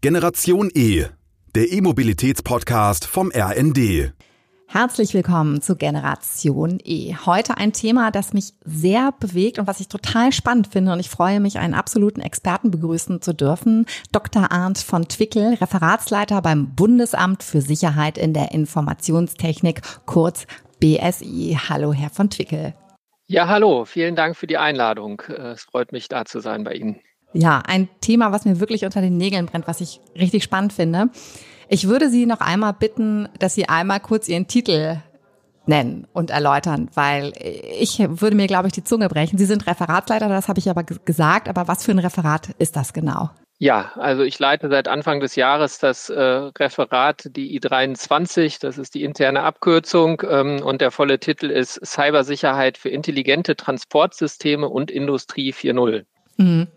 Generation E, der E-Mobilitäts-Podcast vom RND. Herzlich willkommen zu Generation E. Heute ein Thema, das mich sehr bewegt und was ich total spannend finde. Und ich freue mich, einen absoluten Experten begrüßen zu dürfen. Dr. Arndt von Twickel, Referatsleiter beim Bundesamt für Sicherheit in der Informationstechnik, kurz BSI. Hallo, Herr von Twickel. Ja, hallo. Vielen Dank für die Einladung. Es freut mich, da zu sein bei Ihnen. Ja, ein Thema, was mir wirklich unter den Nägeln brennt, was ich richtig spannend finde. Ich würde Sie noch einmal bitten, dass Sie einmal kurz Ihren Titel nennen und erläutern, weil ich würde mir, glaube ich, die Zunge brechen. Sie sind Referatsleiter, das habe ich aber gesagt, aber was für ein Referat ist das genau? Ja, also ich leite seit Anfang des Jahres das äh, Referat, die I23, das ist die interne Abkürzung ähm, und der volle Titel ist Cybersicherheit für intelligente Transportsysteme und Industrie 4.0. Mhm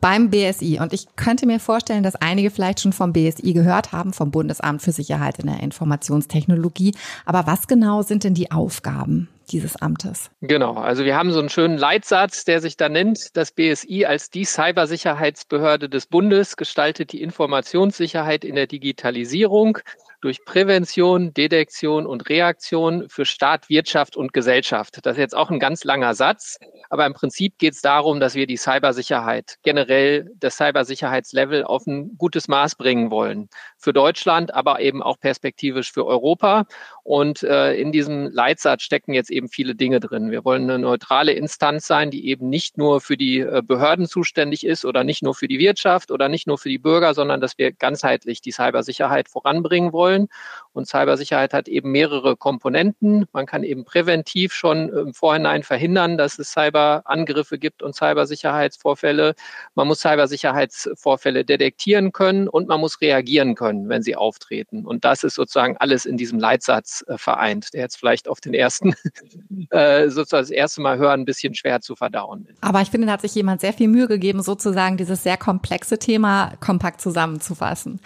beim BSI. Und ich könnte mir vorstellen, dass einige vielleicht schon vom BSI gehört haben, vom Bundesamt für Sicherheit in der Informationstechnologie. Aber was genau sind denn die Aufgaben dieses Amtes? Genau, also wir haben so einen schönen Leitsatz, der sich da nennt, das BSI als die Cybersicherheitsbehörde des Bundes gestaltet die Informationssicherheit in der Digitalisierung durch Prävention, Detektion und Reaktion für Staat, Wirtschaft und Gesellschaft. Das ist jetzt auch ein ganz langer Satz, aber im Prinzip geht es darum, dass wir die Cybersicherheit, generell das Cybersicherheitslevel auf ein gutes Maß bringen wollen. Für Deutschland, aber eben auch perspektivisch für Europa. Und äh, in diesem Leitsatz stecken jetzt eben viele Dinge drin. Wir wollen eine neutrale Instanz sein, die eben nicht nur für die äh, Behörden zuständig ist oder nicht nur für die Wirtschaft oder nicht nur für die Bürger, sondern dass wir ganzheitlich die Cybersicherheit voranbringen wollen wollen. Und Cybersicherheit hat eben mehrere Komponenten. Man kann eben präventiv schon im Vorhinein verhindern, dass es Cyberangriffe gibt und Cybersicherheitsvorfälle. Man muss Cybersicherheitsvorfälle detektieren können und man muss reagieren können, wenn sie auftreten. Und das ist sozusagen alles in diesem Leitsatz äh, vereint, der jetzt vielleicht auf den ersten, äh, sozusagen das erste Mal hören, ein bisschen schwer zu verdauen ist. Aber ich finde, da hat sich jemand sehr viel Mühe gegeben, sozusagen dieses sehr komplexe Thema kompakt zusammenzufassen.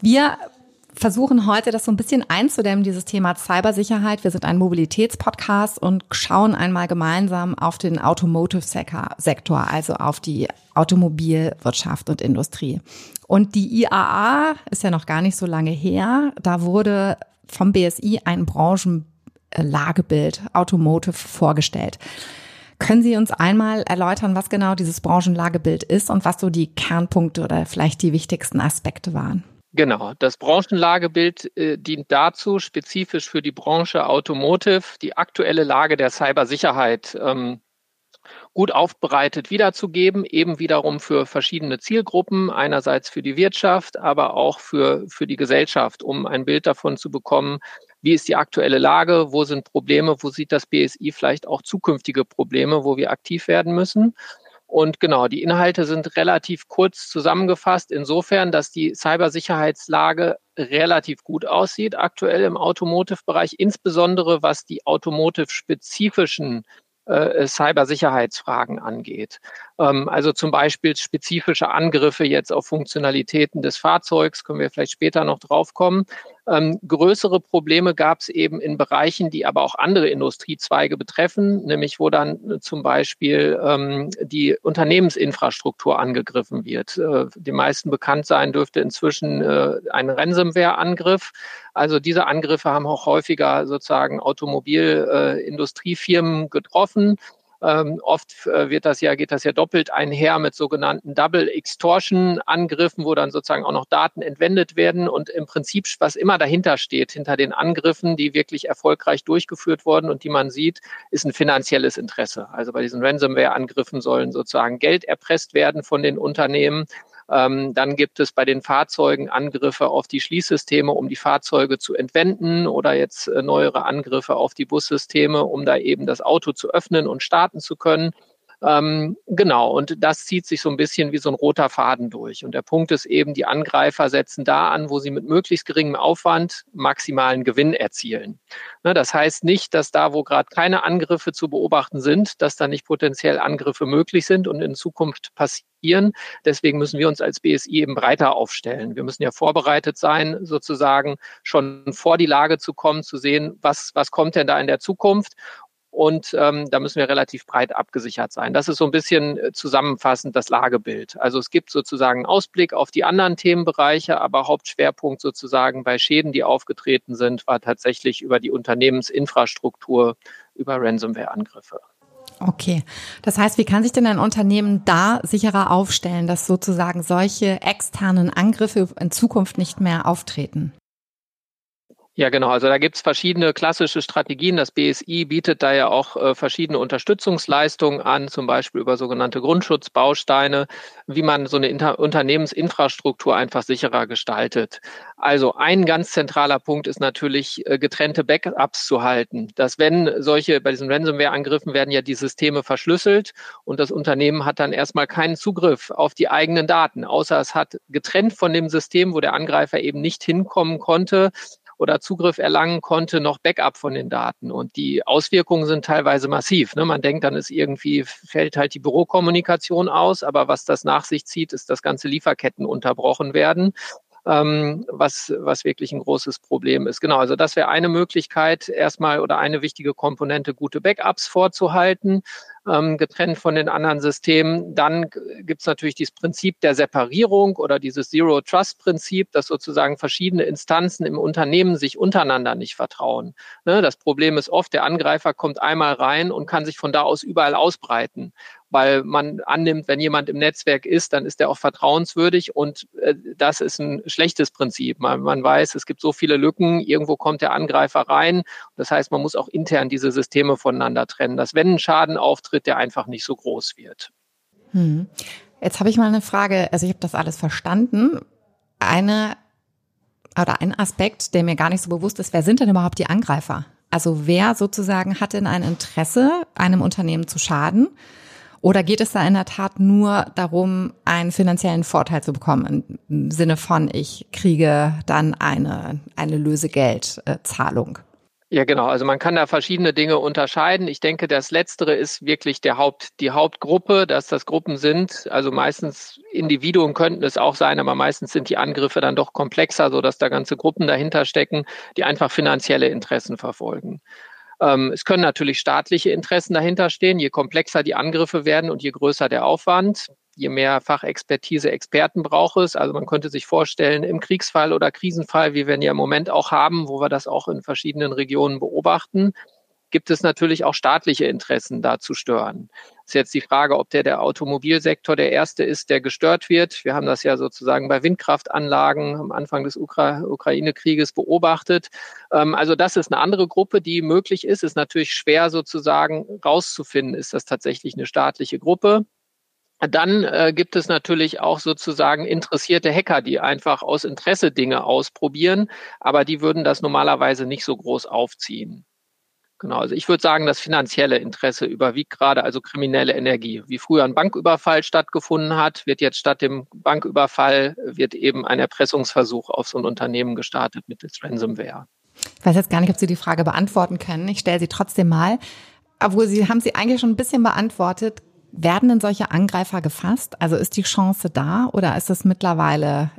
Wir versuchen heute das so ein bisschen einzudämmen, dieses Thema Cybersicherheit. Wir sind ein Mobilitätspodcast und schauen einmal gemeinsam auf den Automotive-Sektor, also auf die Automobilwirtschaft und Industrie. Und die IAA ist ja noch gar nicht so lange her. Da wurde vom BSI ein Branchenlagebild Automotive vorgestellt. Können Sie uns einmal erläutern, was genau dieses Branchenlagebild ist und was so die Kernpunkte oder vielleicht die wichtigsten Aspekte waren? Genau, das Branchenlagebild äh, dient dazu, spezifisch für die Branche Automotive die aktuelle Lage der Cybersicherheit ähm, gut aufbereitet wiederzugeben, eben wiederum für verschiedene Zielgruppen, einerseits für die Wirtschaft, aber auch für, für die Gesellschaft, um ein Bild davon zu bekommen, wie ist die aktuelle Lage, wo sind Probleme, wo sieht das BSI vielleicht auch zukünftige Probleme, wo wir aktiv werden müssen. Und genau, die Inhalte sind relativ kurz zusammengefasst, insofern, dass die Cybersicherheitslage relativ gut aussieht aktuell im Automotive-Bereich, insbesondere was die automotive-spezifischen äh, Cybersicherheitsfragen angeht. Ähm, also zum Beispiel spezifische Angriffe jetzt auf Funktionalitäten des Fahrzeugs, können wir vielleicht später noch drauf kommen. Ähm, größere Probleme gab es eben in Bereichen, die aber auch andere Industriezweige betreffen, nämlich wo dann zum Beispiel ähm, die Unternehmensinfrastruktur angegriffen wird. Äh, die meisten bekannt sein dürfte inzwischen äh, ein Ransomware-Angriff. Also diese Angriffe haben auch häufiger sozusagen Automobilindustriefirmen äh, getroffen. Ähm, oft äh, wird das ja, geht das ja doppelt einher mit sogenannten Double Extortion Angriffen, wo dann sozusagen auch noch Daten entwendet werden und im Prinzip, was immer dahinter steht, hinter den Angriffen, die wirklich erfolgreich durchgeführt wurden und die man sieht, ist ein finanzielles Interesse. Also bei diesen Ransomware Angriffen sollen sozusagen Geld erpresst werden von den Unternehmen ähm, dann gibt es bei den Fahrzeugen Angriffe auf die Schließsysteme, um die Fahrzeuge zu entwenden oder jetzt äh, neuere Angriffe auf die Bussysteme, um da eben das Auto zu öffnen und starten zu können. Ähm, genau, und das zieht sich so ein bisschen wie so ein roter Faden durch. Und der Punkt ist eben, die Angreifer setzen da an, wo sie mit möglichst geringem Aufwand maximalen Gewinn erzielen. Ne, das heißt nicht, dass da, wo gerade keine Angriffe zu beobachten sind, dass da nicht potenziell Angriffe möglich sind und in Zukunft passieren. Deswegen müssen wir uns als BSI eben breiter aufstellen. Wir müssen ja vorbereitet sein, sozusagen schon vor die Lage zu kommen, zu sehen, was, was kommt denn da in der Zukunft und ähm, da müssen wir relativ breit abgesichert sein. Das ist so ein bisschen äh, zusammenfassend das Lagebild. Also es gibt sozusagen Ausblick auf die anderen Themenbereiche, aber Hauptschwerpunkt sozusagen bei Schäden, die aufgetreten sind, war tatsächlich über die Unternehmensinfrastruktur, über Ransomware-Angriffe. Okay. Das heißt, wie kann sich denn ein Unternehmen da sicherer aufstellen, dass sozusagen solche externen Angriffe in Zukunft nicht mehr auftreten? Ja, genau. Also da gibt's verschiedene klassische Strategien. Das BSI bietet da ja auch äh, verschiedene Unterstützungsleistungen an, zum Beispiel über sogenannte Grundschutzbausteine, wie man so eine Inter Unternehmensinfrastruktur einfach sicherer gestaltet. Also ein ganz zentraler Punkt ist natürlich, äh, getrennte Backups zu halten. Dass wenn solche, bei diesen Ransomware-Angriffen werden ja die Systeme verschlüsselt und das Unternehmen hat dann erstmal keinen Zugriff auf die eigenen Daten, außer es hat getrennt von dem System, wo der Angreifer eben nicht hinkommen konnte, oder Zugriff erlangen konnte, noch Backup von den Daten. Und die Auswirkungen sind teilweise massiv. Ne? Man denkt, dann ist irgendwie, fällt halt die Bürokommunikation aus, aber was das nach sich zieht, ist, dass ganze Lieferketten unterbrochen werden ähm, was, was wirklich ein großes Problem ist. Genau, also das wäre eine Möglichkeit, erstmal oder eine wichtige Komponente, gute Backups vorzuhalten ähm, getrennt von den anderen Systemen. Dann gibt es natürlich dieses Prinzip der Separierung oder dieses Zero Trust Prinzip, dass sozusagen verschiedene Instanzen im Unternehmen sich untereinander nicht vertrauen. Ne, das Problem ist oft, der Angreifer kommt einmal rein und kann sich von da aus überall ausbreiten weil man annimmt, wenn jemand im Netzwerk ist, dann ist er auch vertrauenswürdig und äh, das ist ein schlechtes Prinzip. Man, man, weiß, es gibt so viele Lücken, irgendwo kommt der Angreifer rein. Das heißt, man muss auch intern diese Systeme voneinander trennen, dass wenn ein Schaden auftritt, der einfach nicht so groß wird. Hm. Jetzt habe ich mal eine Frage, also ich habe das alles verstanden. Eine oder ein Aspekt, der mir gar nicht so bewusst ist, wer sind denn überhaupt die Angreifer? Also wer sozusagen hat denn ein Interesse, einem Unternehmen zu schaden? Oder geht es da in der Tat nur darum, einen finanziellen Vorteil zu bekommen, im Sinne von, ich kriege dann eine, eine Lösegeldzahlung? Ja, genau. Also man kann da verschiedene Dinge unterscheiden. Ich denke, das Letztere ist wirklich der Haupt, die Hauptgruppe, dass das Gruppen sind. Also meistens Individuen könnten es auch sein, aber meistens sind die Angriffe dann doch komplexer, so dass da ganze Gruppen dahinter stecken, die einfach finanzielle Interessen verfolgen. Ähm, es können natürlich staatliche Interessen dahinter stehen. Je komplexer die Angriffe werden und je größer der Aufwand, je mehr Fachexpertise, Experten braucht es. Also man könnte sich vorstellen, im Kriegsfall oder Krisenfall, wie wir ihn ja im Moment auch haben, wo wir das auch in verschiedenen Regionen beobachten, gibt es natürlich auch staatliche Interessen da zu stören. Ist jetzt die Frage, ob der, der Automobilsektor der erste ist, der gestört wird. Wir haben das ja sozusagen bei Windkraftanlagen am Anfang des Ukra Ukraine-Krieges beobachtet. Ähm, also das ist eine andere Gruppe, die möglich ist. Ist natürlich schwer sozusagen rauszufinden, ist das tatsächlich eine staatliche Gruppe. Dann äh, gibt es natürlich auch sozusagen interessierte Hacker, die einfach aus Interesse Dinge ausprobieren, aber die würden das normalerweise nicht so groß aufziehen. Genau, also ich würde sagen, das finanzielle Interesse überwiegt gerade, also kriminelle Energie. Wie früher ein Banküberfall stattgefunden hat, wird jetzt statt dem Banküberfall wird eben ein Erpressungsversuch auf so ein Unternehmen gestartet mit des Ransomware. Ich weiß jetzt gar nicht, ob Sie die Frage beantworten können. Ich stelle sie trotzdem mal. Obwohl Sie haben sie eigentlich schon ein bisschen beantwortet. Werden denn solche Angreifer gefasst? Also ist die Chance da oder ist es mittlerweile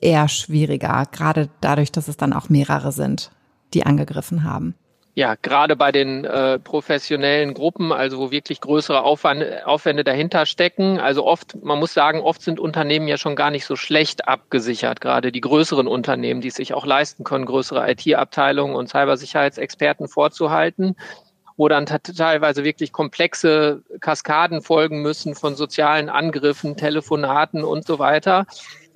eher schwieriger, gerade dadurch, dass es dann auch mehrere sind, die angegriffen haben? Ja, gerade bei den äh, professionellen Gruppen, also wo wirklich größere Aufwand, Aufwände dahinter stecken. Also oft, man muss sagen, oft sind Unternehmen ja schon gar nicht so schlecht abgesichert, gerade die größeren Unternehmen, die es sich auch leisten können, größere IT-Abteilungen und Cybersicherheitsexperten vorzuhalten wo dann teilweise wirklich komplexe Kaskaden folgen müssen von sozialen Angriffen, Telefonaten und so weiter.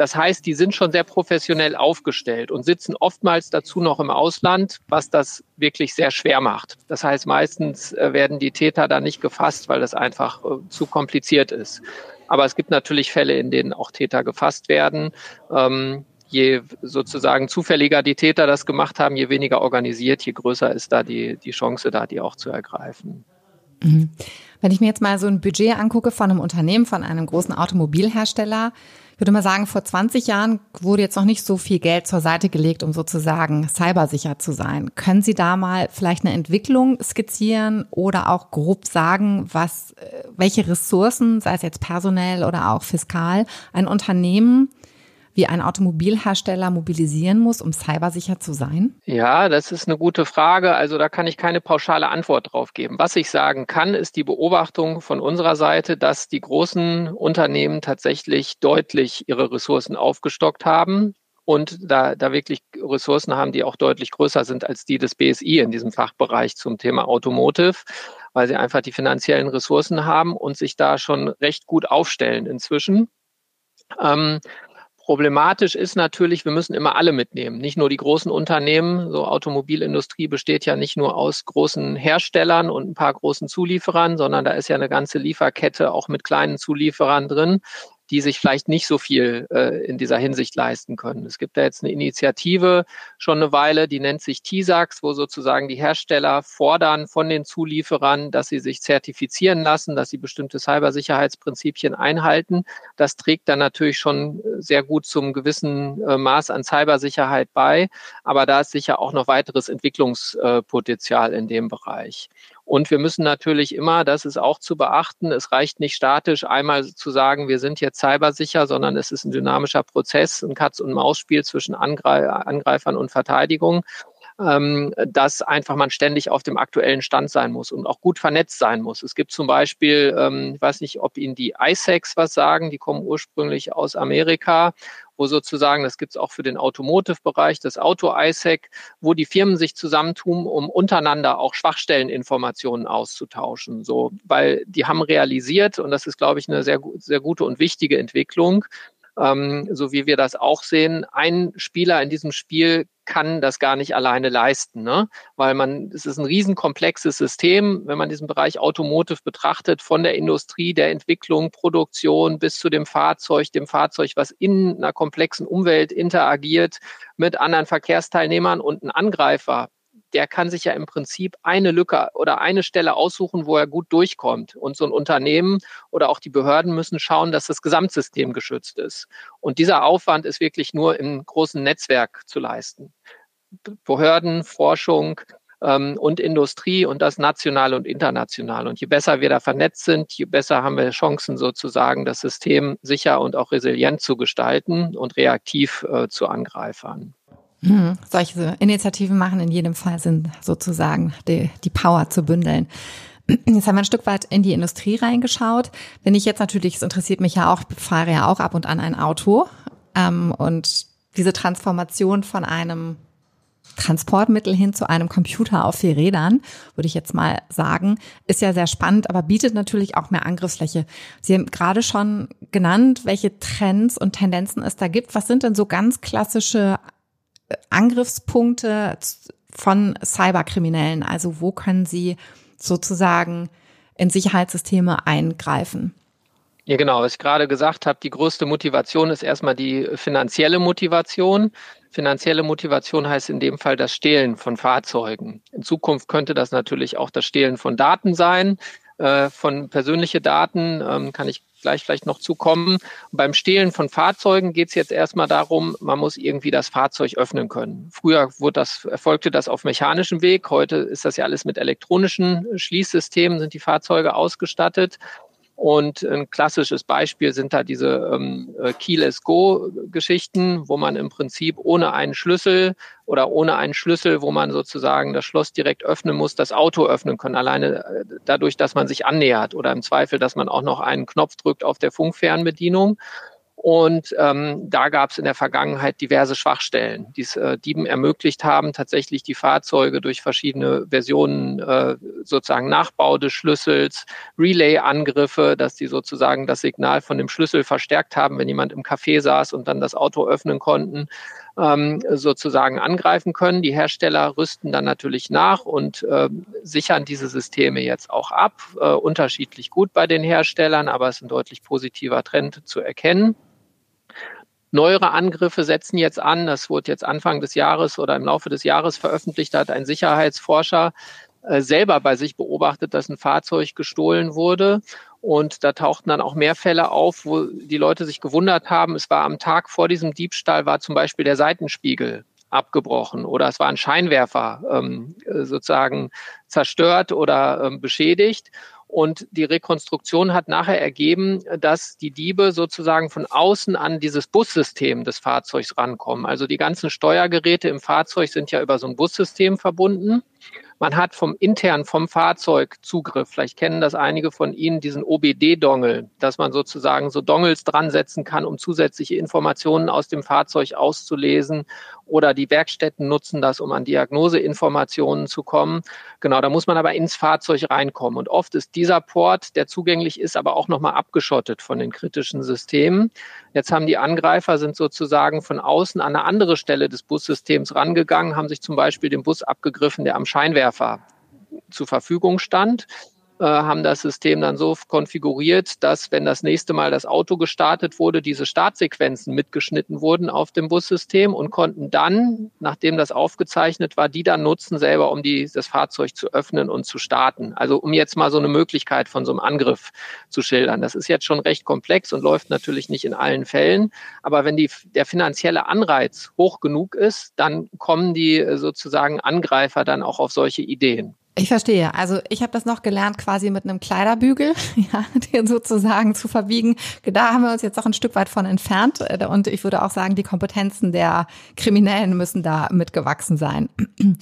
Das heißt, die sind schon sehr professionell aufgestellt und sitzen oftmals dazu noch im Ausland, was das wirklich sehr schwer macht. Das heißt, meistens äh, werden die Täter da nicht gefasst, weil das einfach äh, zu kompliziert ist. Aber es gibt natürlich Fälle, in denen auch Täter gefasst werden. Ähm, je sozusagen zufälliger die Täter das gemacht haben, je weniger organisiert, je größer ist da die, die Chance da, die auch zu ergreifen. Mhm. Wenn ich mir jetzt mal so ein Budget angucke von einem Unternehmen, von einem großen Automobilhersteller, würde mal sagen, vor 20 Jahren wurde jetzt noch nicht so viel Geld zur Seite gelegt, um sozusagen cybersicher zu sein. Können Sie da mal vielleicht eine Entwicklung skizzieren oder auch grob sagen, was, äh, welche Ressourcen, sei es jetzt personell oder auch fiskal, ein Unternehmen wie ein Automobilhersteller mobilisieren muss, um cybersicher zu sein? Ja, das ist eine gute Frage. Also da kann ich keine pauschale Antwort drauf geben. Was ich sagen kann, ist die Beobachtung von unserer Seite, dass die großen Unternehmen tatsächlich deutlich ihre Ressourcen aufgestockt haben und da, da wirklich Ressourcen haben, die auch deutlich größer sind als die des BSI in diesem Fachbereich zum Thema Automotive, weil sie einfach die finanziellen Ressourcen haben und sich da schon recht gut aufstellen inzwischen. Ähm, Problematisch ist natürlich, wir müssen immer alle mitnehmen, nicht nur die großen Unternehmen. So Automobilindustrie besteht ja nicht nur aus großen Herstellern und ein paar großen Zulieferern, sondern da ist ja eine ganze Lieferkette auch mit kleinen Zulieferern drin die sich vielleicht nicht so viel äh, in dieser Hinsicht leisten können. Es gibt da jetzt eine Initiative schon eine Weile, die nennt sich TISAX, wo sozusagen die Hersteller fordern von den Zulieferern, dass sie sich zertifizieren lassen, dass sie bestimmte Cybersicherheitsprinzipien einhalten. Das trägt dann natürlich schon sehr gut zum gewissen äh, Maß an Cybersicherheit bei, aber da ist sicher auch noch weiteres Entwicklungspotenzial in dem Bereich. Und wir müssen natürlich immer, das ist auch zu beachten, es reicht nicht statisch einmal zu sagen, wir sind jetzt cybersicher, sondern es ist ein dynamischer Prozess, ein Katz- und Maus-Spiel zwischen Angreifern und Verteidigung ähm, dass einfach man ständig auf dem aktuellen Stand sein muss und auch gut vernetzt sein muss. Es gibt zum Beispiel, ähm, ich weiß nicht, ob Ihnen die ISEX was sagen, die kommen ursprünglich aus Amerika wo sozusagen, das gibt es auch für den Automotive-Bereich, das Auto-ISEC, wo die Firmen sich zusammentun, um untereinander auch Schwachstelleninformationen auszutauschen. So, weil die haben realisiert, und das ist, glaube ich, eine sehr, sehr gute und wichtige Entwicklung, ähm, so wie wir das auch sehen, ein Spieler in diesem Spiel kann das gar nicht alleine leisten, ne? weil man, es ist ein riesenkomplexes System, wenn man diesen Bereich Automotive betrachtet, von der Industrie, der Entwicklung, Produktion bis zu dem Fahrzeug, dem Fahrzeug, was in einer komplexen Umwelt interagiert mit anderen Verkehrsteilnehmern und ein Angreifer der kann sich ja im Prinzip eine Lücke oder eine Stelle aussuchen, wo er gut durchkommt. Und so ein Unternehmen oder auch die Behörden müssen schauen, dass das Gesamtsystem geschützt ist. Und dieser Aufwand ist wirklich nur im großen Netzwerk zu leisten. Behörden, Forschung, ähm, und Industrie und das national und international. Und je besser wir da vernetzt sind, je besser haben wir Chancen sozusagen, das System sicher und auch resilient zu gestalten und reaktiv äh, zu Angreifern. Hm, solche Initiativen machen in jedem Fall Sinn, sozusagen die, die Power zu bündeln. Jetzt haben wir ein Stück weit in die Industrie reingeschaut. Wenn ich jetzt natürlich, es interessiert mich ja auch, fahre ja auch ab und an ein Auto ähm, und diese Transformation von einem Transportmittel hin zu einem Computer auf vier Rädern, würde ich jetzt mal sagen, ist ja sehr spannend, aber bietet natürlich auch mehr Angriffsfläche. Sie haben gerade schon genannt, welche Trends und Tendenzen es da gibt. Was sind denn so ganz klassische Angriffspunkte von Cyberkriminellen? Also wo können sie sozusagen in Sicherheitssysteme eingreifen? Ja, genau, was ich gerade gesagt habe, die größte Motivation ist erstmal die finanzielle Motivation. Finanzielle Motivation heißt in dem Fall das Stehlen von Fahrzeugen. In Zukunft könnte das natürlich auch das Stehlen von Daten sein, äh, von persönliche Daten, ähm, kann ich gleich vielleicht noch zukommen. Beim Stehlen von Fahrzeugen geht es jetzt erstmal darum, man muss irgendwie das Fahrzeug öffnen können. Früher wurde das, erfolgte das auf mechanischem Weg. Heute ist das ja alles mit elektronischen Schließsystemen, sind die Fahrzeuge ausgestattet. Und ein klassisches Beispiel sind da diese ähm, äh, Keyless Go-Geschichten, wo man im Prinzip ohne einen Schlüssel oder ohne einen Schlüssel, wo man sozusagen das Schloss direkt öffnen muss, das Auto öffnen kann. Alleine äh, dadurch, dass man sich annähert oder im Zweifel, dass man auch noch einen Knopf drückt auf der Funkfernbedienung. Und ähm, da gab es in der Vergangenheit diverse Schwachstellen, die es äh, Dieben ermöglicht haben, tatsächlich die Fahrzeuge durch verschiedene Versionen äh, sozusagen Nachbau des Schlüssels, Relay-Angriffe, dass die sozusagen das Signal von dem Schlüssel verstärkt haben, wenn jemand im Café saß und dann das Auto öffnen konnten, ähm, sozusagen angreifen können. Die Hersteller rüsten dann natürlich nach und äh, sichern diese Systeme jetzt auch ab. Äh, unterschiedlich gut bei den Herstellern, aber es ist ein deutlich positiver Trend zu erkennen. Neuere Angriffe setzen jetzt an. Das wurde jetzt Anfang des Jahres oder im Laufe des Jahres veröffentlicht. Da hat ein Sicherheitsforscher äh, selber bei sich beobachtet, dass ein Fahrzeug gestohlen wurde. Und da tauchten dann auch mehr Fälle auf, wo die Leute sich gewundert haben. Es war am Tag vor diesem Diebstahl war zum Beispiel der Seitenspiegel abgebrochen oder es war ein Scheinwerfer ähm, sozusagen zerstört oder ähm, beschädigt. Und die Rekonstruktion hat nachher ergeben, dass die Diebe sozusagen von außen an dieses Bussystem des Fahrzeugs rankommen. Also die ganzen Steuergeräte im Fahrzeug sind ja über so ein Bussystem verbunden. Man hat vom intern vom Fahrzeug Zugriff. Vielleicht kennen das einige von Ihnen, diesen OBD-Dongle, dass man sozusagen so Dongles dran setzen kann, um zusätzliche Informationen aus dem Fahrzeug auszulesen. Oder die Werkstätten nutzen das, um an Diagnoseinformationen zu kommen. Genau, da muss man aber ins Fahrzeug reinkommen. Und oft ist dieser Port, der zugänglich ist, aber auch nochmal abgeschottet von den kritischen Systemen. Jetzt haben die Angreifer sind sozusagen von außen an eine andere Stelle des Bussystems rangegangen, haben sich zum Beispiel den Bus abgegriffen, der am Scheinwerfer zur Verfügung stand äh, haben das System dann so konfiguriert, dass wenn das nächste Mal das Auto gestartet wurde, diese Startsequenzen mitgeschnitten wurden auf dem Bussystem und konnten dann, nachdem das aufgezeichnet war, die dann nutzen selber, um die, das Fahrzeug zu öffnen und zu starten. Also um jetzt mal so eine Möglichkeit von so einem Angriff zu schildern. Das ist jetzt schon recht komplex und läuft natürlich nicht in allen Fällen. Aber wenn die, der finanzielle Anreiz hoch genug ist, dann kommen die äh, sozusagen Angreifer dann auch auf solche Ideen. Ich verstehe. Also ich habe das noch gelernt, quasi mit einem Kleiderbügel, ja, den sozusagen zu verbiegen. Da haben wir uns jetzt auch ein Stück weit von entfernt. Und ich würde auch sagen, die Kompetenzen der Kriminellen müssen da mitgewachsen sein.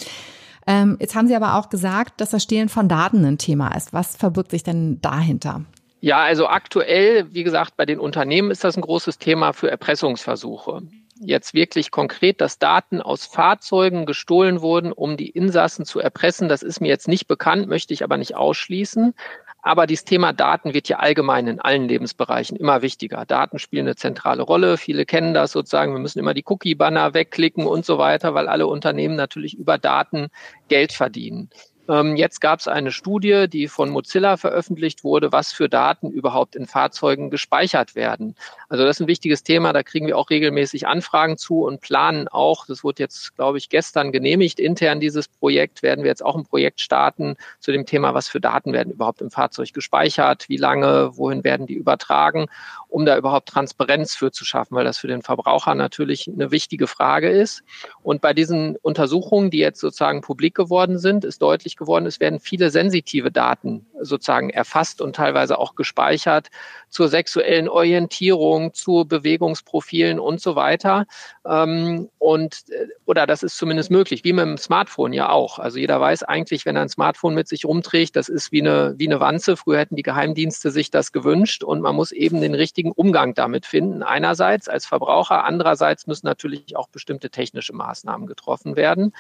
Ähm, jetzt haben Sie aber auch gesagt, dass das Stehlen von Daten ein Thema ist. Was verbirgt sich denn dahinter? Ja, also aktuell, wie gesagt, bei den Unternehmen ist das ein großes Thema für Erpressungsversuche jetzt wirklich konkret, dass Daten aus Fahrzeugen gestohlen wurden, um die Insassen zu erpressen. Das ist mir jetzt nicht bekannt, möchte ich aber nicht ausschließen. Aber dieses Thema Daten wird ja allgemein in allen Lebensbereichen immer wichtiger. Daten spielen eine zentrale Rolle. Viele kennen das sozusagen. Wir müssen immer die Cookie-Banner wegklicken und so weiter, weil alle Unternehmen natürlich über Daten Geld verdienen. Ähm, jetzt gab es eine Studie, die von Mozilla veröffentlicht wurde, was für Daten überhaupt in Fahrzeugen gespeichert werden. Also das ist ein wichtiges Thema, da kriegen wir auch regelmäßig Anfragen zu und planen auch, das wurde jetzt, glaube ich, gestern genehmigt, intern dieses Projekt, werden wir jetzt auch ein Projekt starten zu dem Thema, was für Daten werden überhaupt im Fahrzeug gespeichert, wie lange, wohin werden die übertragen, um da überhaupt Transparenz für zu schaffen, weil das für den Verbraucher natürlich eine wichtige Frage ist. Und bei diesen Untersuchungen, die jetzt sozusagen publik geworden sind, ist deutlich geworden, es werden viele sensitive Daten sozusagen erfasst und teilweise auch gespeichert zur sexuellen Orientierung, zu Bewegungsprofilen und so weiter. Ähm, und äh, oder das ist zumindest möglich, wie mit dem Smartphone ja auch. Also jeder weiß eigentlich, wenn er ein Smartphone mit sich rumträgt, das ist wie eine wie eine Wanze. Früher hätten die Geheimdienste sich das gewünscht und man muss eben den richtigen Umgang damit finden. Einerseits als Verbraucher, andererseits müssen natürlich auch bestimmte technische Maßnahmen getroffen werden.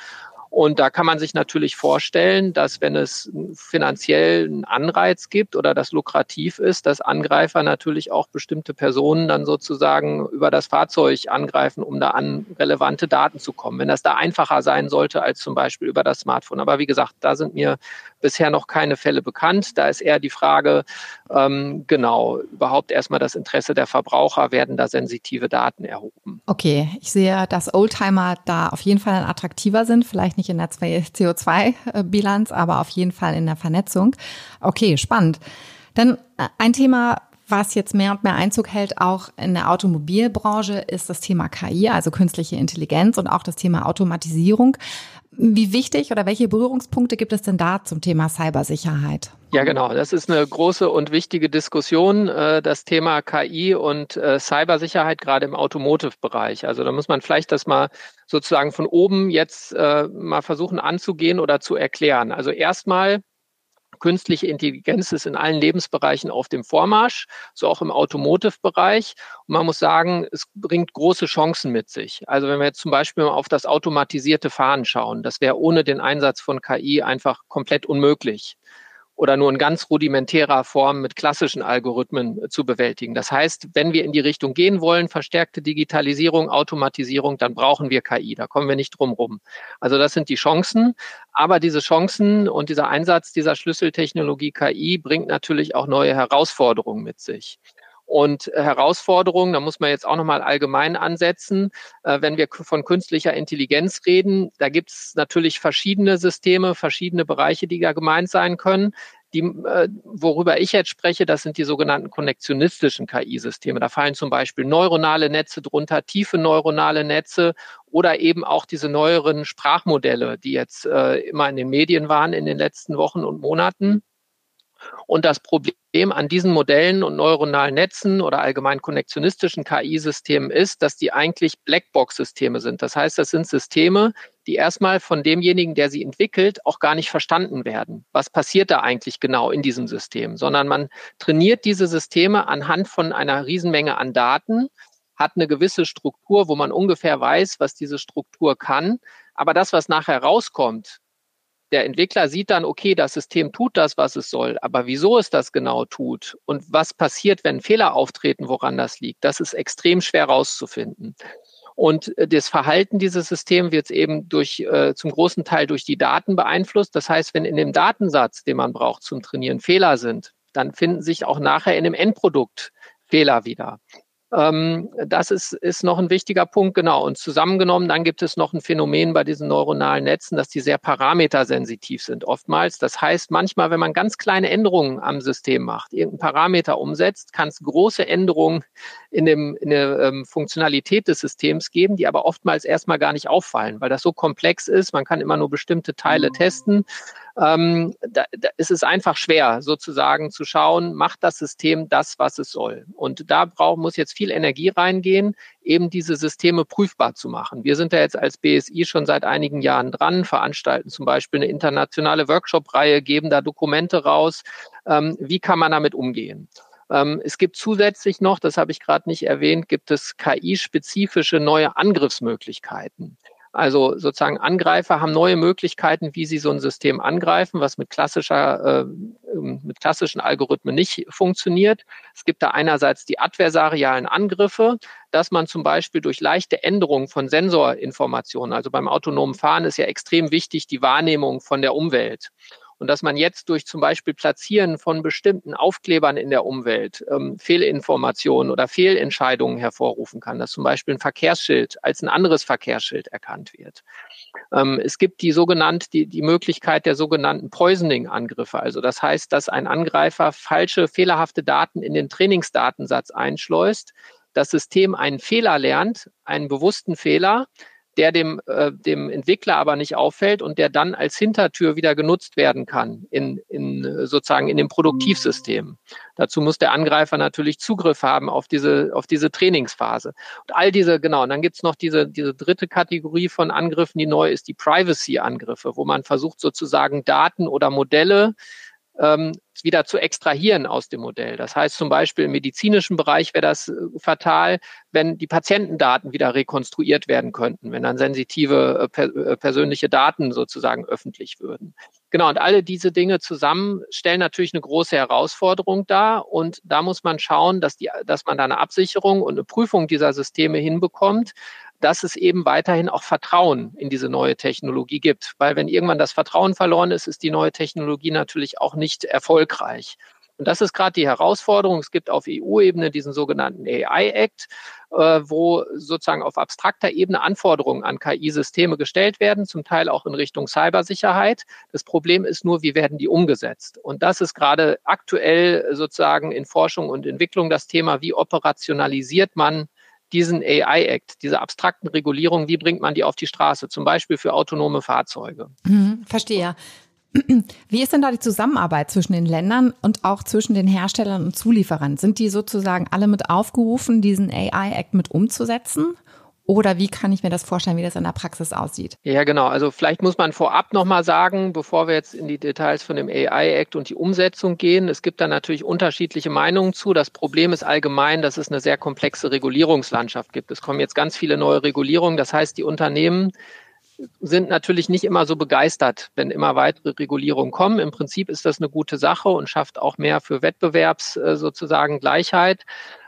Und da kann man sich natürlich vorstellen, dass wenn es finanziell einen Anreiz gibt oder das lukrativ ist, dass Angreifer natürlich auch bestimmte Personen dann sozusagen über das Fahrzeug angreifen, um da an relevante Daten zu kommen. Wenn das da einfacher sein sollte als zum Beispiel über das Smartphone. Aber wie gesagt, da sind mir bisher noch keine Fälle bekannt. Da ist eher die Frage, ähm, genau, überhaupt erstmal das Interesse der Verbraucher, werden da sensitive Daten erhoben. Okay, ich sehe, dass Oldtimer da auf jeden Fall attraktiver sind, vielleicht nicht in der CO2-Bilanz, aber auf jeden Fall in der Vernetzung. Okay, spannend. Dann äh, ein Thema, was jetzt mehr und mehr Einzug hält, auch in der Automobilbranche, ist das Thema KI, also künstliche Intelligenz und auch das Thema Automatisierung. Wie wichtig oder welche Berührungspunkte gibt es denn da zum Thema Cybersicherheit? Ja, genau. Das ist eine große und wichtige Diskussion, äh, das Thema KI und äh, Cybersicherheit gerade im Automotive-Bereich. Also da muss man vielleicht das mal sozusagen von oben jetzt äh, mal versuchen anzugehen oder zu erklären. Also erstmal Künstliche Intelligenz ist in allen Lebensbereichen auf dem Vormarsch, so auch im Automotive-Bereich. Und man muss sagen, es bringt große Chancen mit sich. Also wenn wir jetzt zum Beispiel mal auf das automatisierte Fahren schauen, das wäre ohne den Einsatz von KI einfach komplett unmöglich oder nur in ganz rudimentärer Form mit klassischen Algorithmen äh, zu bewältigen. Das heißt, wenn wir in die Richtung gehen wollen, verstärkte Digitalisierung, Automatisierung, dann brauchen wir KI. Da kommen wir nicht drum rum. Also das sind die Chancen. Aber diese Chancen und dieser Einsatz dieser Schlüsseltechnologie KI bringt natürlich auch neue Herausforderungen mit sich und Herausforderungen. Da muss man jetzt auch nochmal allgemein ansetzen. Äh, wenn wir von künstlicher Intelligenz reden, da gibt es natürlich verschiedene Systeme, verschiedene Bereiche, die da gemeint sein können. Die, äh, worüber ich jetzt spreche, das sind die sogenannten konnektionistischen KI-Systeme. Da fallen zum Beispiel neuronale Netze drunter, tiefe neuronale Netze oder eben auch diese neueren Sprachmodelle, die jetzt äh, immer in den Medien waren in den letzten Wochen und Monaten. Und das Problem an diesen Modellen und neuronalen Netzen oder allgemein konnektionistischen KI-Systemen ist, dass die eigentlich Blackbox-Systeme sind. Das heißt, das sind Systeme, die erstmal von demjenigen, der sie entwickelt, auch gar nicht verstanden werden. Was passiert da eigentlich genau in diesem System? Sondern man trainiert diese Systeme anhand von einer Riesenmenge an Daten, hat eine gewisse Struktur, wo man ungefähr weiß, was diese Struktur kann. Aber das, was nachher rauskommt, der Entwickler sieht dann, okay, das System tut das, was es soll, aber wieso es das genau tut und was passiert, wenn Fehler auftreten, woran das liegt, das ist extrem schwer rauszufinden. Und äh, das Verhalten dieses Systems wird eben durch, äh, zum großen Teil durch die Daten beeinflusst. Das heißt, wenn in dem Datensatz, den man braucht zum Trainieren, Fehler sind, dann finden sich auch nachher in dem Endprodukt Fehler wieder. Ähm, das ist, ist noch ein wichtiger Punkt, genau. Und zusammengenommen, dann gibt es noch ein Phänomen bei diesen neuronalen Netzen, dass die sehr parametersensitiv sind oftmals. Das heißt, manchmal, wenn man ganz kleine Änderungen am System macht, irgendeinen Parameter umsetzt, kann es große Änderungen in, dem, in der ähm, Funktionalität des Systems geben, die aber oftmals erstmal gar nicht auffallen, weil das so komplex ist. Man kann immer nur bestimmte Teile testen ähm, da, da ist es einfach schwer, sozusagen zu schauen, macht das System das, was es soll. Und da braucht, muss jetzt viel Energie reingehen, eben diese Systeme prüfbar zu machen. Wir sind da jetzt als BSI schon seit einigen Jahren dran, veranstalten zum Beispiel eine internationale Workshop-Reihe, geben da Dokumente raus. Ähm, wie kann man damit umgehen? Ähm, es gibt zusätzlich noch, das habe ich gerade nicht erwähnt, gibt es KI-spezifische neue Angriffsmöglichkeiten. Also sozusagen Angreifer haben neue Möglichkeiten, wie sie so ein System angreifen, was mit klassischer, äh, mit klassischen Algorithmen nicht funktioniert. Es gibt da einerseits die adversarialen Angriffe, dass man zum Beispiel durch leichte Änderungen von Sensorinformationen, also beim autonomen Fahren ist ja extrem wichtig die Wahrnehmung von der Umwelt und dass man jetzt durch zum Beispiel Platzieren von bestimmten Aufklebern in der Umwelt ähm, Fehlinformationen oder Fehlentscheidungen hervorrufen kann, dass zum Beispiel ein Verkehrsschild als ein anderes Verkehrsschild erkannt wird. Ähm, es gibt die sogenannte, die, die Möglichkeit der sogenannten Poisoning-Angriffe. Also das heißt, dass ein Angreifer falsche, fehlerhafte Daten in den Trainingsdatensatz einschleust, das System einen Fehler lernt, einen bewussten Fehler, der dem, äh, dem Entwickler aber nicht auffällt und der dann als Hintertür wieder genutzt werden kann in, in sozusagen in dem Produktivsystem. Dazu muss der Angreifer natürlich Zugriff haben auf diese, auf diese Trainingsphase. Und all diese, genau, und dann gibt's noch diese, diese dritte Kategorie von Angriffen, die neu ist, die Privacy-Angriffe, wo man versucht sozusagen Daten oder Modelle ähm, wieder zu extrahieren aus dem Modell. Das heißt zum Beispiel im medizinischen Bereich wäre das äh, fatal, wenn die Patientendaten wieder rekonstruiert werden könnten, wenn dann sensitive äh, per, äh, persönliche Daten sozusagen öffentlich würden. Genau, und alle diese Dinge zusammen stellen natürlich eine große Herausforderung dar. Und da muss man schauen, dass, die, dass man da eine Absicherung und eine Prüfung dieser Systeme hinbekommt dass es eben weiterhin auch Vertrauen in diese neue Technologie gibt. Weil wenn irgendwann das Vertrauen verloren ist, ist die neue Technologie natürlich auch nicht erfolgreich. Und das ist gerade die Herausforderung. Es gibt auf EU-Ebene diesen sogenannten AI-Act, äh, wo sozusagen auf abstrakter Ebene Anforderungen an KI-Systeme gestellt werden, zum Teil auch in Richtung Cybersicherheit. Das Problem ist nur, wie werden die umgesetzt? Und das ist gerade aktuell sozusagen in Forschung und Entwicklung das Thema, wie operationalisiert man diesen AI-Act, diese abstrakten Regulierungen, wie bringt man die auf die Straße, zum Beispiel für autonome Fahrzeuge? Mhm, verstehe. Wie ist denn da die Zusammenarbeit zwischen den Ländern und auch zwischen den Herstellern und Zulieferern? Sind die sozusagen alle mit aufgerufen, diesen AI-Act mit umzusetzen? Oder wie kann ich mir das vorstellen, wie das in der Praxis aussieht? Ja, genau. Also vielleicht muss man vorab nochmal sagen, bevor wir jetzt in die Details von dem AI-Act und die Umsetzung gehen, es gibt da natürlich unterschiedliche Meinungen zu. Das Problem ist allgemein, dass es eine sehr komplexe Regulierungslandschaft gibt. Es kommen jetzt ganz viele neue Regulierungen. Das heißt, die Unternehmen sind natürlich nicht immer so begeistert, wenn immer weitere Regulierungen kommen. Im Prinzip ist das eine gute Sache und schafft auch mehr für Wettbewerbs äh, sozusagen Gleichheit.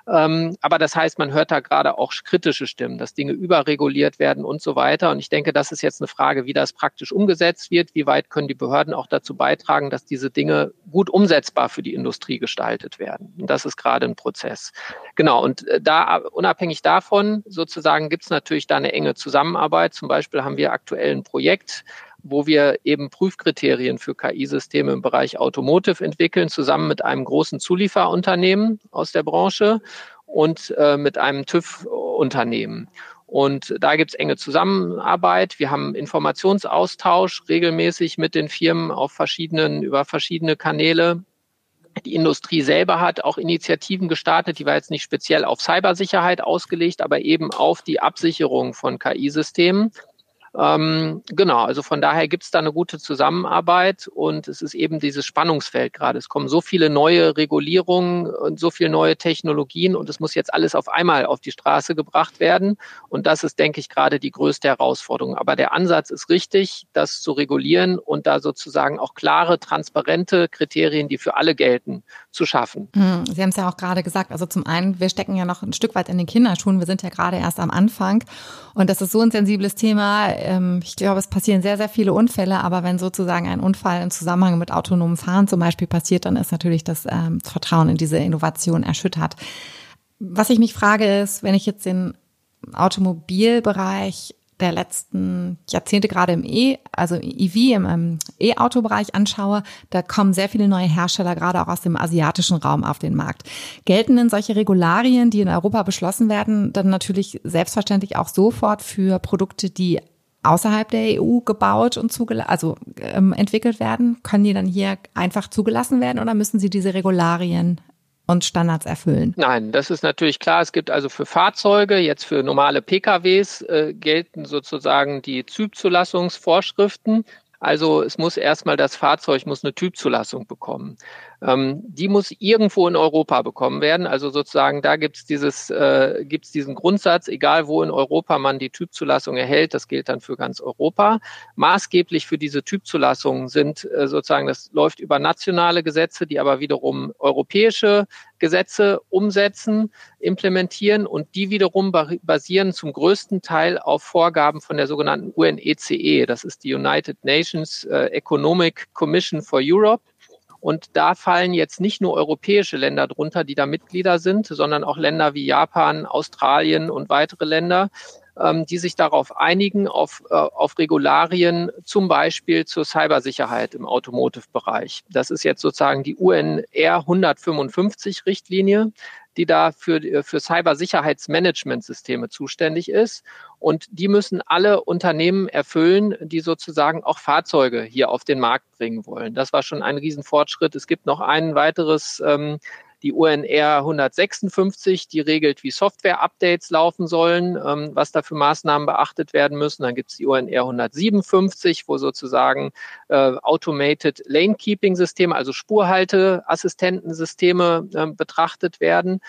Ähm, aber das heißt, man hört da gerade auch kritische Stimmen, dass Dinge überreguliert werden und so weiter. Und ich denke, das ist jetzt eine Frage, wie das praktisch umgesetzt wird. Wie weit können die Behörden auch dazu beitragen, dass diese Dinge gut umsetzbar für die Industrie gestaltet werden? Und das ist gerade ein Prozess. Genau. Und äh, da, unabhängig davon, sozusagen, gibt es natürlich da eine enge Zusammenarbeit. Zum Beispiel haben wir aktuell ein Projekt, wo wir eben Prüfkriterien für KI-Systeme im Bereich Automotive entwickeln, zusammen mit einem großen Zulieferunternehmen aus der Branche und äh, mit einem TÜV-Unternehmen. Und da gibt es enge Zusammenarbeit. Wir haben Informationsaustausch regelmäßig mit den Firmen auf verschiedenen, über verschiedene Kanäle Die Industrie selber hat auch Initiativen gestartet, die war jetzt nicht speziell auf Cybersicherheit ausgelegt, aber eben auf die Absicherung von KI-Systemen. Ähm, genau, also von daher gibt es da eine gute Zusammenarbeit und es ist eben dieses Spannungsfeld gerade. Es kommen so viele neue Regulierungen und so viele neue Technologien und es muss jetzt alles auf einmal auf die Straße gebracht werden. Und das ist, denke ich, gerade die größte Herausforderung. Aber der Ansatz ist richtig, das zu regulieren und da sozusagen auch klare, transparente Kriterien, die für alle gelten, zu schaffen. Hm, Sie haben es ja auch gerade gesagt. Also zum einen, wir stecken ja noch ein Stück weit in den Kinderschuhen. Wir sind ja gerade erst am Anfang. Und das ist so ein sensibles Thema. Ähm, ich glaube, es passieren sehr, sehr viele Unfälle, aber wenn sozusagen ein Unfall im Zusammenhang mit autonomem Fahren zum Beispiel passiert, dann ist natürlich das ähm, Vertrauen in diese Innovation erschüttert. Was ich mich frage ist, wenn ich jetzt den Automobilbereich der letzten Jahrzehnte gerade im E, also EV, im E-Auto-Bereich anschaue, da kommen sehr viele neue Hersteller gerade auch aus dem asiatischen Raum auf den Markt. Gelten denn solche Regularien, die in Europa beschlossen werden, dann natürlich selbstverständlich auch sofort für Produkte, die außerhalb der EU gebaut und zugelassen, also ähm, entwickelt werden? Können die dann hier einfach zugelassen werden oder müssen sie diese Regularien und Standards erfüllen? Nein, das ist natürlich klar. Es gibt also für Fahrzeuge, jetzt für normale PKWs äh, gelten sozusagen die Typzulassungsvorschriften. Also es muss erstmal das Fahrzeug muss eine Typzulassung bekommen. Ähm, die muss irgendwo in Europa bekommen werden. Also sozusagen da gibt es dieses äh, gibt's diesen Grundsatz, egal wo in Europa man die Typzulassung erhält, das gilt dann für ganz Europa. Maßgeblich für diese Typzulassung sind äh, sozusagen, das läuft über nationale Gesetze, die aber wiederum europäische Gesetze umsetzen, implementieren und die wiederum basieren zum größten Teil auf Vorgaben von der sogenannten UNECE. E. Das ist die United Nations äh, Economic Commission for Europe. Und da fallen jetzt nicht nur europäische Länder drunter, die da Mitglieder sind, sondern auch Länder wie Japan, Australien und weitere Länder, ähm, die sich darauf einigen, auf, äh, auf Regularien, zum Beispiel zur Cybersicherheit im Automotive-Bereich. Das ist jetzt sozusagen die UNR 155 Richtlinie, die da für, äh, für Cybersicherheitsmanagementsysteme zuständig ist. Und die müssen alle Unternehmen erfüllen, die sozusagen auch Fahrzeuge hier auf den Markt bringen wollen. Das war schon ein Riesenfortschritt. Es gibt noch ein weiteres ähm, die UNR 156, die regelt, wie Software-Updates laufen sollen, ähm, was da für Maßnahmen beachtet werden müssen. Dann gibt es die UNR 157, wo sozusagen äh, Automated Lane-Keeping-Systeme, also Spurhalte-Assistentensysteme äh, betrachtet werden.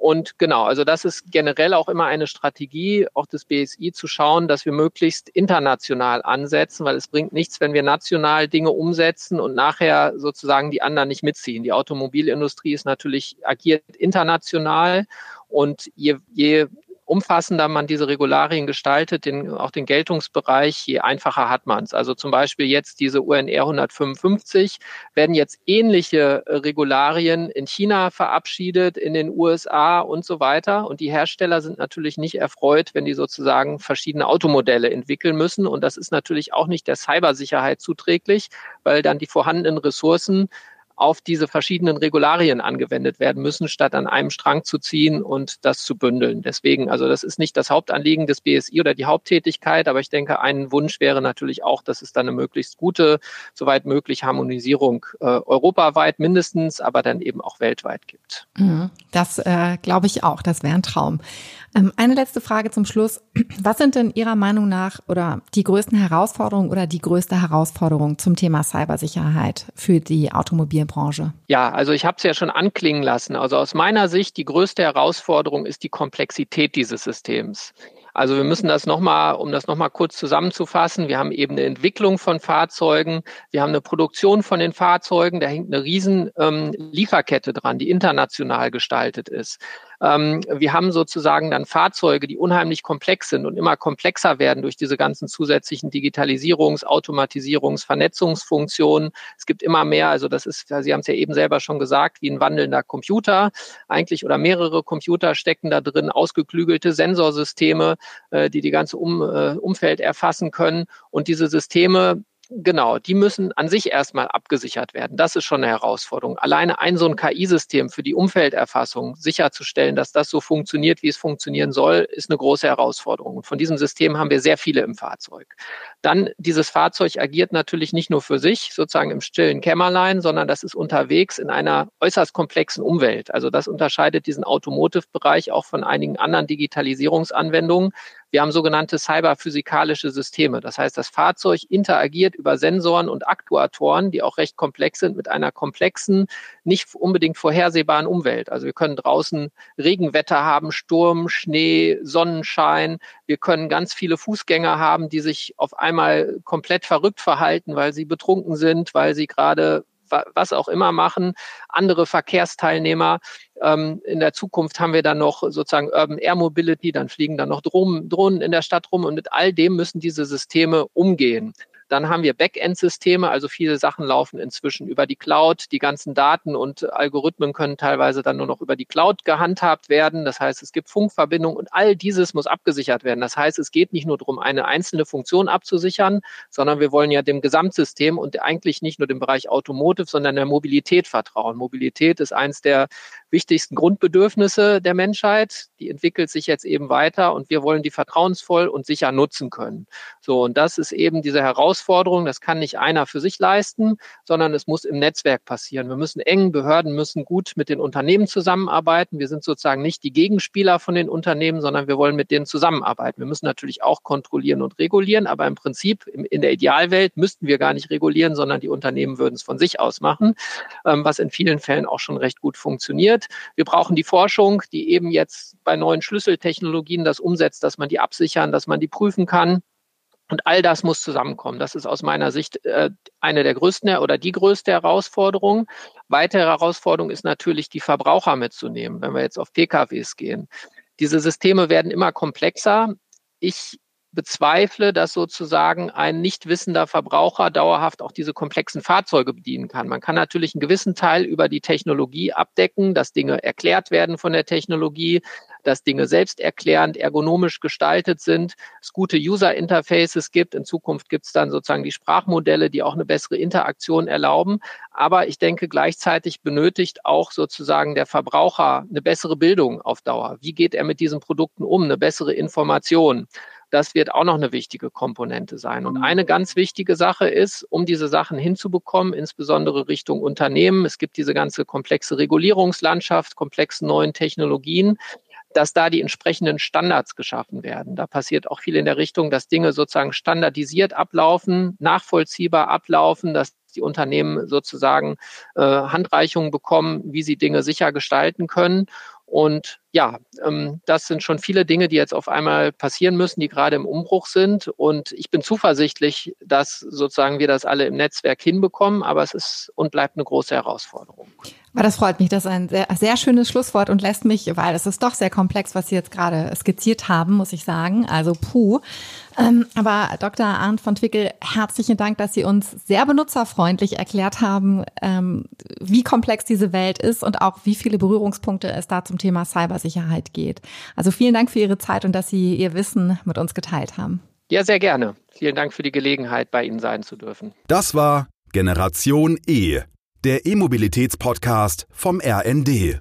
Und genau, also das ist generell auch immer eine Strategie, auch des BSI zu schauen, dass wir möglichst international ansetzen, weil es bringt nichts, wenn wir national Dinge umsetzen und nachher sozusagen die anderen nicht mitziehen. Die Automobilindustrie ist natürlich agiert international und je, je umfassender man diese Regularien gestaltet, den, auch den Geltungsbereich, je einfacher hat man es. Also zum Beispiel jetzt diese UNR 155 werden jetzt ähnliche äh, Regularien in China verabschiedet, in den USA und so weiter. Und die Hersteller sind natürlich nicht erfreut, wenn die sozusagen verschiedene Automodelle entwickeln müssen. Und das ist natürlich auch nicht der Cybersicherheit zuträglich, weil dann die vorhandenen Ressourcen auf diese verschiedenen Regularien angewendet werden müssen, statt an einem Strang zu ziehen und das zu bündeln. Deswegen, also das ist nicht das Hauptanliegen des BSI oder die Haupttätigkeit, aber ich denke, ein Wunsch wäre natürlich auch, dass es dann eine möglichst gute, soweit möglich Harmonisierung äh, europaweit mindestens, aber dann eben auch weltweit gibt. Mhm. Das äh, glaube ich auch, das wäre ein Traum. Ähm, eine letzte Frage zum Schluss. Was sind denn Ihrer Meinung nach oder die größten Herausforderungen oder die größte Herausforderung zum Thema Cybersicherheit für die Automobilbranche? Ja, also ich habe es ja schon anklingen lassen. Also aus meiner Sicht, die größte Herausforderung ist die Komplexität dieses Systems. Also wir müssen das nochmal, um das nochmal kurz zusammenzufassen, wir haben eben eine Entwicklung von Fahrzeugen, wir haben eine Produktion von den Fahrzeugen, da hängt eine riesen ähm, Lieferkette dran, die international gestaltet ist. Ähm, wir haben sozusagen dann Fahrzeuge, die unheimlich komplex sind und immer komplexer werden durch diese ganzen zusätzlichen Digitalisierungs-, Automatisierungs-, Vernetzungsfunktionen. Es gibt immer mehr, also das ist, Sie haben es ja eben selber schon gesagt, wie ein wandelnder Computer eigentlich oder mehrere Computer stecken da drin, ausgeklügelte Sensorsysteme, äh, die die ganze um, äh, Umfeld erfassen können. Und diese Systeme genau, die müssen an sich erstmal abgesichert werden. Das ist schon eine Herausforderung. Alleine ein so ein KI-System für die Umfelderfassung sicherzustellen, dass das so funktioniert, wie es funktionieren soll, ist eine große Herausforderung. Und von diesem System haben wir sehr viele im Fahrzeug. Dann dieses Fahrzeug agiert natürlich nicht nur für sich, sozusagen im stillen Kämmerlein, sondern das ist unterwegs in einer äußerst komplexen Umwelt. Also das unterscheidet diesen Automotive-Bereich auch von einigen anderen Digitalisierungsanwendungen. Wir haben sogenannte cyberphysikalische Systeme. Das heißt, das Fahrzeug interagiert über Sensoren und Aktuatoren, die auch recht komplex sind, mit einer komplexen, nicht unbedingt vorhersehbaren Umwelt. Also wir können draußen Regenwetter haben, Sturm, Schnee, Sonnenschein. Wir können ganz viele Fußgänger haben, die sich auf einmal komplett verrückt verhalten, weil sie betrunken sind, weil sie gerade was auch immer machen, andere Verkehrsteilnehmer. Ähm, in der Zukunft haben wir dann noch sozusagen Urban Air Mobility, dann fliegen dann noch Drohnen, Drohnen in der Stadt rum und mit all dem müssen diese Systeme umgehen. Dann haben wir Backend-Systeme, also viele Sachen laufen inzwischen über die Cloud. Die ganzen Daten und Algorithmen können teilweise dann nur noch über die Cloud gehandhabt werden. Das heißt, es gibt Funkverbindungen und all dieses muss abgesichert werden. Das heißt, es geht nicht nur darum, eine einzelne Funktion abzusichern, sondern wir wollen ja dem Gesamtsystem und eigentlich nicht nur dem Bereich Automotive, sondern der Mobilität vertrauen. Mobilität ist eins der wichtigsten Grundbedürfnisse der Menschheit. Die entwickelt sich jetzt eben weiter und wir wollen die vertrauensvoll und sicher nutzen können. So, und das ist eben diese Herausforderung. Das kann nicht einer für sich leisten, sondern es muss im Netzwerk passieren. Wir müssen eng, Behörden müssen gut mit den Unternehmen zusammenarbeiten. Wir sind sozusagen nicht die Gegenspieler von den Unternehmen, sondern wir wollen mit denen zusammenarbeiten. Wir müssen natürlich auch kontrollieren und regulieren, aber im Prinzip in der Idealwelt müssten wir gar nicht regulieren, sondern die Unternehmen würden es von sich aus machen, ähm, was in vielen Fällen auch schon recht gut funktioniert. Wir brauchen die Forschung, die eben jetzt bei neuen Schlüsseltechnologien das umsetzt, dass man die absichern, dass man die prüfen kann. Und all das muss zusammenkommen. Das ist aus meiner Sicht äh, eine der größten oder die größte Herausforderung. Weitere Herausforderung ist natürlich, die Verbraucher mitzunehmen, wenn wir jetzt auf PKWs gehen. Diese Systeme werden immer komplexer. Ich bezweifle, dass sozusagen ein nicht wissender Verbraucher dauerhaft auch diese komplexen Fahrzeuge bedienen kann. Man kann natürlich einen gewissen Teil über die Technologie abdecken, dass Dinge erklärt werden von der Technologie, dass Dinge selbsterklärend, ergonomisch gestaltet sind, es gute User-Interfaces gibt. In Zukunft gibt es dann sozusagen die Sprachmodelle, die auch eine bessere Interaktion erlauben. Aber ich denke, gleichzeitig benötigt auch sozusagen der Verbraucher eine bessere Bildung auf Dauer. Wie geht er mit diesen Produkten um? Eine bessere Information. Das wird auch noch eine wichtige Komponente sein. Und eine ganz wichtige Sache ist, um diese Sachen hinzubekommen, insbesondere Richtung Unternehmen, es gibt diese ganze komplexe Regulierungslandschaft, komplexe neuen Technologien, dass da die entsprechenden Standards geschaffen werden. Da passiert auch viel in der Richtung, dass Dinge sozusagen standardisiert ablaufen, nachvollziehbar ablaufen, dass die Unternehmen sozusagen äh, Handreichungen bekommen, wie sie Dinge sicher gestalten können. Und ja, ähm, das sind schon viele Dinge, die jetzt auf einmal passieren müssen, die gerade im Umbruch sind. Und ich bin zuversichtlich, dass sozusagen wir das alle im Netzwerk hinbekommen, aber es ist und bleibt eine große Herausforderung. Aber das freut mich, das ist ein sehr, sehr schönes Schlusswort und lässt mich, weil es ist doch sehr komplex, was Sie jetzt gerade skizziert haben, muss ich sagen. Also puh. Ähm, aber Dr. Arndt von Twickel, herzlichen Dank, dass Sie uns sehr benutzerfreundlich erklärt haben, ähm, wie komplex diese Welt ist und auch wie viele Berührungspunkte es da zum Thema Cybersicherheit geht. Also vielen Dank für Ihre Zeit und dass Sie Ihr Wissen mit uns geteilt haben. Ja, sehr gerne. Vielen Dank für die Gelegenheit, bei Ihnen sein zu dürfen. Das war Generation E, der E-Mobilitäts-Podcast vom RND.